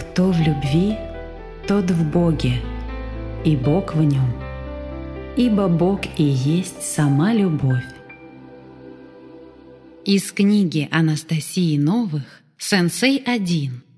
Кто в любви, тот в Боге, и Бог в нем, ибо Бог и есть сама любовь. Из книги Анастасии Новых «Сенсей 1»